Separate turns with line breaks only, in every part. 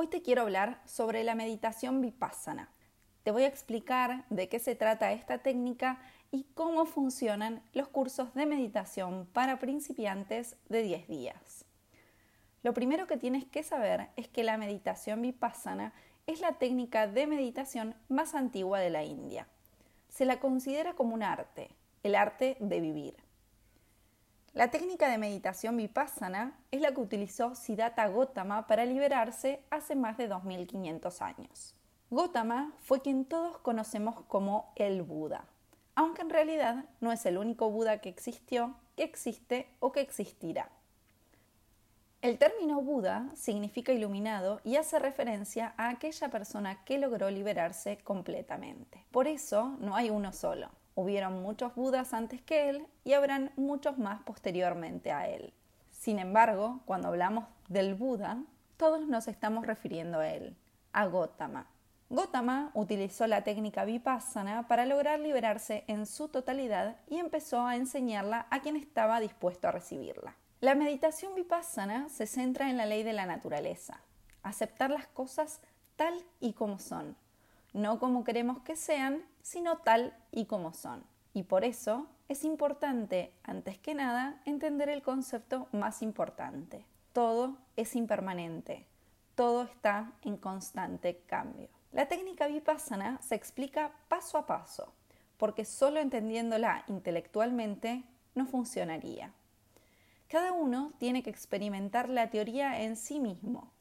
Hoy te quiero hablar sobre la meditación vipassana. Te voy a explicar de qué se trata esta técnica y cómo funcionan los cursos de meditación para principiantes de 10 días. Lo primero que tienes que saber es que la meditación vipassana es la técnica de meditación más antigua de la India. Se la considera como un arte, el arte de vivir. La técnica de meditación vipassana es la que utilizó Siddhartha Gautama para liberarse hace más de 2500 años. Gautama fue quien todos conocemos como el Buda, aunque en realidad no es el único Buda que existió, que existe o que existirá. El término Buda significa iluminado y hace referencia a aquella persona que logró liberarse completamente. Por eso no hay uno solo. Hubieron muchos Budas antes que él y habrán muchos más posteriormente a él. Sin embargo, cuando hablamos del Buda, todos nos estamos refiriendo a él, a Gotama. Gotama utilizó la técnica vipassana para lograr liberarse en su totalidad y empezó a enseñarla a quien estaba dispuesto a recibirla. La meditación vipassana se centra en la ley de la naturaleza, aceptar las cosas tal y como son, no como queremos que sean, sino tal y como son. Y por eso es importante, antes que nada, entender el concepto más importante. Todo es impermanente, todo está en constante cambio. La técnica vipassana se explica paso a paso, porque solo entendiéndola intelectualmente no funcionaría. Cada uno tiene que experimentar la teoría en sí mismo,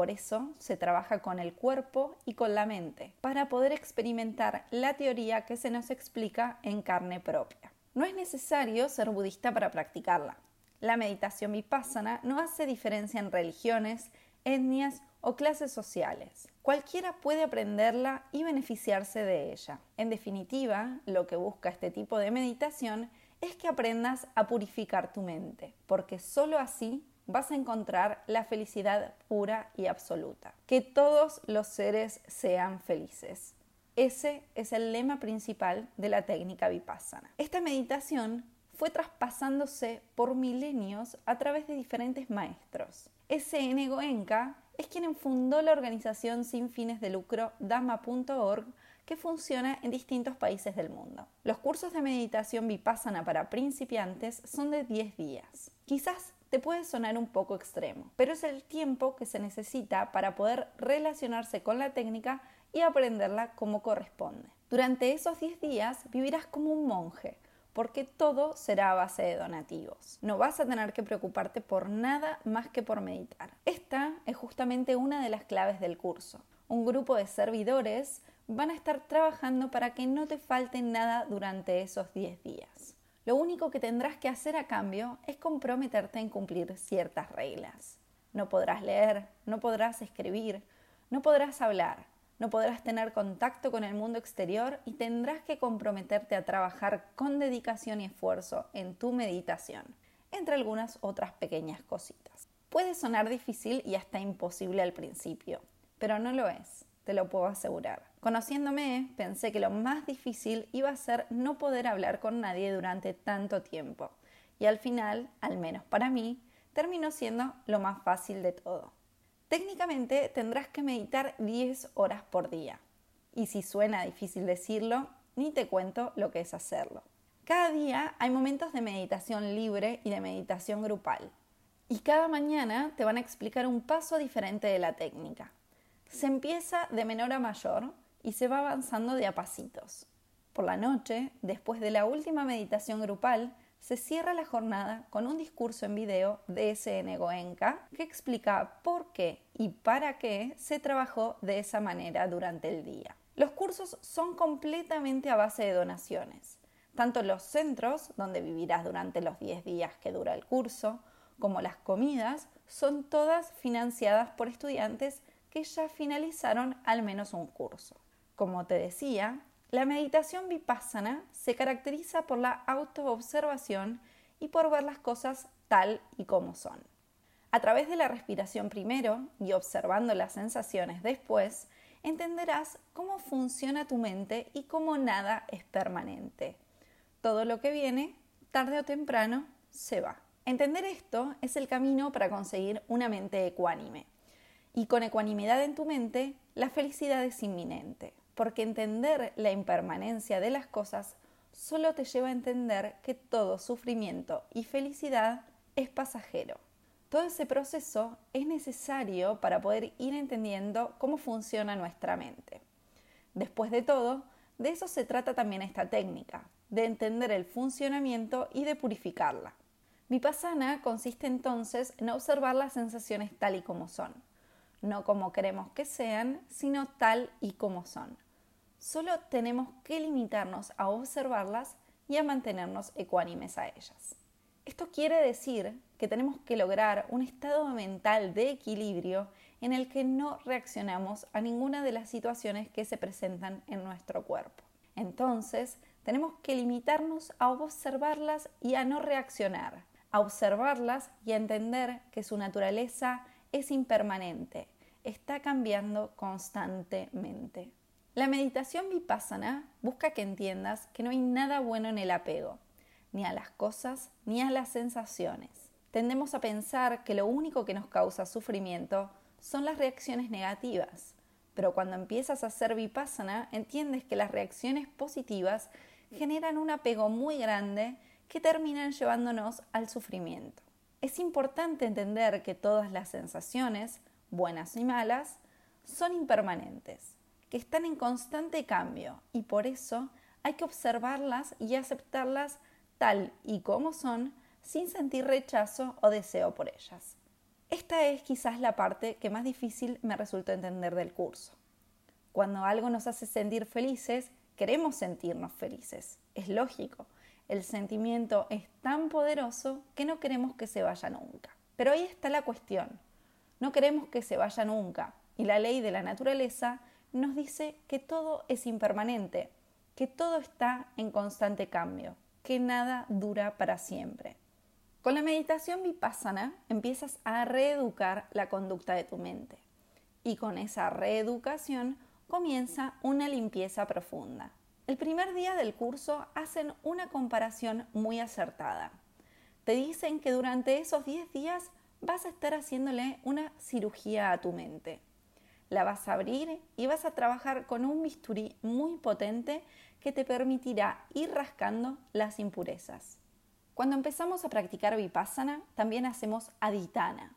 por eso se trabaja con el cuerpo y con la mente, para poder experimentar la teoría que se nos explica en carne propia. No es necesario ser budista para practicarla. La meditación vipassana no hace diferencia en religiones, etnias o clases sociales. Cualquiera puede aprenderla y beneficiarse de ella. En definitiva, lo que busca este tipo de meditación es que aprendas a purificar tu mente, porque sólo así vas a encontrar la felicidad pura y absoluta. Que todos los seres sean felices. Ese es el lema principal de la técnica vipassana. Esta meditación fue traspasándose por milenios a través de diferentes maestros. S.N. Goenka es quien fundó la organización sin fines de lucro Dhamma.org que funciona en distintos países del mundo. Los cursos de meditación vipassana para principiantes son de 10 días. Quizás te puede sonar un poco extremo, pero es el tiempo que se necesita para poder relacionarse con la técnica y aprenderla como corresponde. Durante esos 10 días vivirás como un monje, porque todo será a base de donativos. No vas a tener que preocuparte por nada más que por meditar. Esta es justamente una de las claves del curso. Un grupo de servidores van a estar trabajando para que no te falte nada durante esos 10 días. Lo único que tendrás que hacer a cambio es comprometerte en cumplir ciertas reglas. No podrás leer, no podrás escribir, no podrás hablar, no podrás tener contacto con el mundo exterior y tendrás que comprometerte a trabajar con dedicación y esfuerzo en tu meditación, entre algunas otras pequeñas cositas. Puede sonar difícil y hasta imposible al principio, pero no lo es te lo puedo asegurar. Conociéndome, pensé que lo más difícil iba a ser no poder hablar con nadie durante tanto tiempo. Y al final, al menos para mí, terminó siendo lo más fácil de todo. Técnicamente tendrás que meditar 10 horas por día. Y si suena difícil decirlo, ni te cuento lo que es hacerlo. Cada día hay momentos de meditación libre y de meditación grupal. Y cada mañana te van a explicar un paso diferente de la técnica. Se empieza de menor a mayor y se va avanzando de a pasitos. Por la noche, después de la última meditación grupal, se cierra la jornada con un discurso en video de SN Goenka que explica por qué y para qué se trabajó de esa manera durante el día. Los cursos son completamente a base de donaciones. Tanto los centros, donde vivirás durante los 10 días que dura el curso, como las comidas, son todas financiadas por estudiantes que ya finalizaron al menos un curso. Como te decía, la meditación vipassana se caracteriza por la autoobservación y por ver las cosas tal y como son. A través de la respiración primero y observando las sensaciones después, entenderás cómo funciona tu mente y cómo nada es permanente. Todo lo que viene, tarde o temprano, se va. Entender esto es el camino para conseguir una mente ecuánime Y con ecuanimidad en tu mente, la felicidad es inminente, porque entender la impermanencia de las cosas solo te lleva a entender que todo sufrimiento y felicidad es pasajero. Todo ese proceso es necesario para poder ir entendiendo cómo funciona nuestra mente. Después de todo, de eso se trata también esta técnica, de entender el funcionamiento y de purificarla. Vipassana consiste entonces en observar las sensaciones tal y como son, no como queremos que sean, sino tal y como son. Solo tenemos que limitarnos a observarlas y a mantenernos ecuánimes a ellas. Esto quiere decir que tenemos que lograr un estado mental de equilibrio en el que no reaccionamos a ninguna de las situaciones que se presentan en nuestro cuerpo. Entonces, tenemos que limitarnos a observarlas y a no reaccionar, a observarlas y a entender que su naturaleza es impermanente, está cambiando constantemente. La meditación vipassana busca que entiendas que no hay nada bueno en el apego, ni a las cosas, ni a las sensaciones. Tendemos a pensar que lo único que nos causa sufrimiento son las reacciones negativas, pero cuando empiezas a hacer vipassana entiendes que las reacciones positivas generan un apego muy grande que terminan llevándonos al sufrimiento. Es importante entender que todas las sensaciones, buenas y malas, son impermanentes, que están en constante cambio y por eso hay que observarlas y aceptarlas tal y como son sin sentir rechazo o deseo por ellas. Esta es quizás la parte que más difícil me resultó entender del curso. Cuando algo nos hace sentir felices, queremos sentirnos felices. Es lógico. El sentimiento es tan poderoso que no queremos que se vaya nunca. Pero ahí está la cuestión. No queremos que se vaya nunca. Y la ley de la naturaleza nos dice que todo es impermanente, que todo está en constante cambio, que nada dura para siempre. Con la meditación vipassana empiezas a reeducar la conducta de tu mente. Y con esa reeducación comienza una limpieza profunda. El primer día del curso hacen una comparación muy acertada. Te dicen que durante esos 10 días vas a estar haciéndole una cirugía a tu mente. La vas a abrir y vas a trabajar con un bisturí muy potente que te permitirá ir rascando las impurezas. Cuando empezamos a practicar vipassana, también hacemos aditana,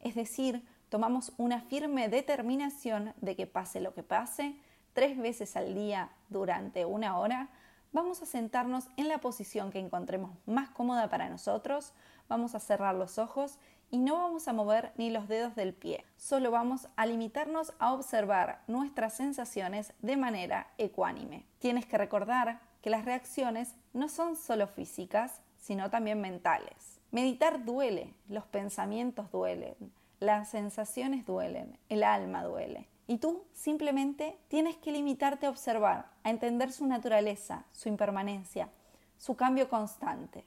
es decir, tomamos una firme determinación de que pase lo que pase, tres veces al día durante una hora, vamos a sentarnos en la posición que encontremos más cómoda para nosotros, vamos a cerrar los ojos y no vamos a mover ni los dedos del pie, solo vamos a limitarnos a observar nuestras sensaciones de manera ecuánime. Tienes que recordar que las reacciones no son solo físicas, sino también mentales. Meditar duele, los pensamientos duelen, las sensaciones duelen, el alma duele. Y tú simplemente tienes que limitarte a observar, a entender su naturaleza, su impermanencia, su cambio constante.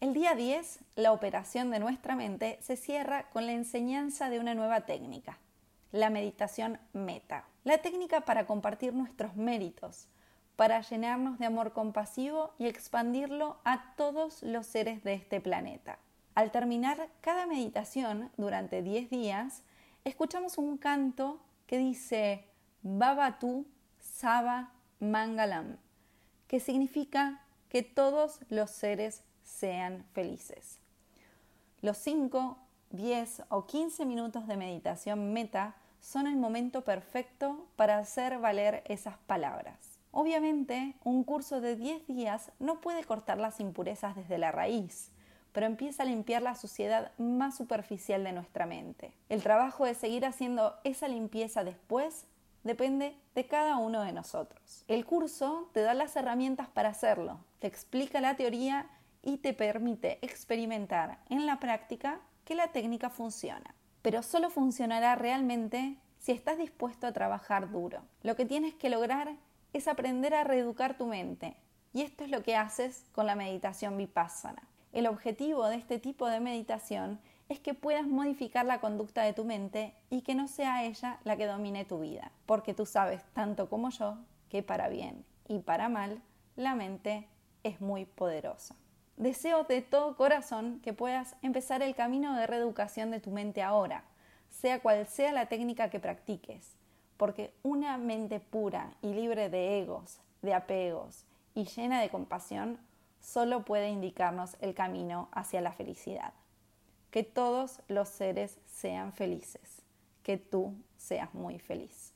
El día 10, la operación de nuestra mente se cierra con la enseñanza de una nueva técnica, la meditación meta. La técnica para compartir nuestros méritos, para llenarnos de amor compasivo y expandirlo a todos los seres de este planeta. Al terminar cada meditación durante 10 días, escuchamos un canto que dice Babatu Saba Mangalam, que significa que todos los seres sean felices. Los 5, 10 o 15 minutos de meditación meta son el momento perfecto para hacer valer esas palabras. Obviamente, un curso de 10 días no puede cortar las impurezas desde la raíz, pero empieza a limpiar la suciedad más superficial de nuestra mente. El trabajo de seguir haciendo esa limpieza después depende de cada uno de nosotros. El curso te da las herramientas para hacerlo, te explica la teoría y te permite experimentar en la práctica que la técnica funciona. Pero solo funcionará realmente si estás dispuesto a trabajar duro. Lo que tienes que lograr es aprender a reeducar tu mente. Y esto es lo que haces con la meditación vipassana. El objetivo de este tipo de meditación es que puedas modificar la conducta de tu mente y que no sea ella la que domine tu vida, porque tú sabes tanto como yo que para bien y para mal la mente es muy poderosa. Deseo de todo corazón que puedas empezar el camino de reeducación de tu mente ahora.
sea cual sea la técnica que practiques, porque una mente pura y libre de egos, de apegos y llena de compasión solo puede indicarnos el camino hacia la felicidad. Que todos los seres sean felices, que tú seas muy feliz.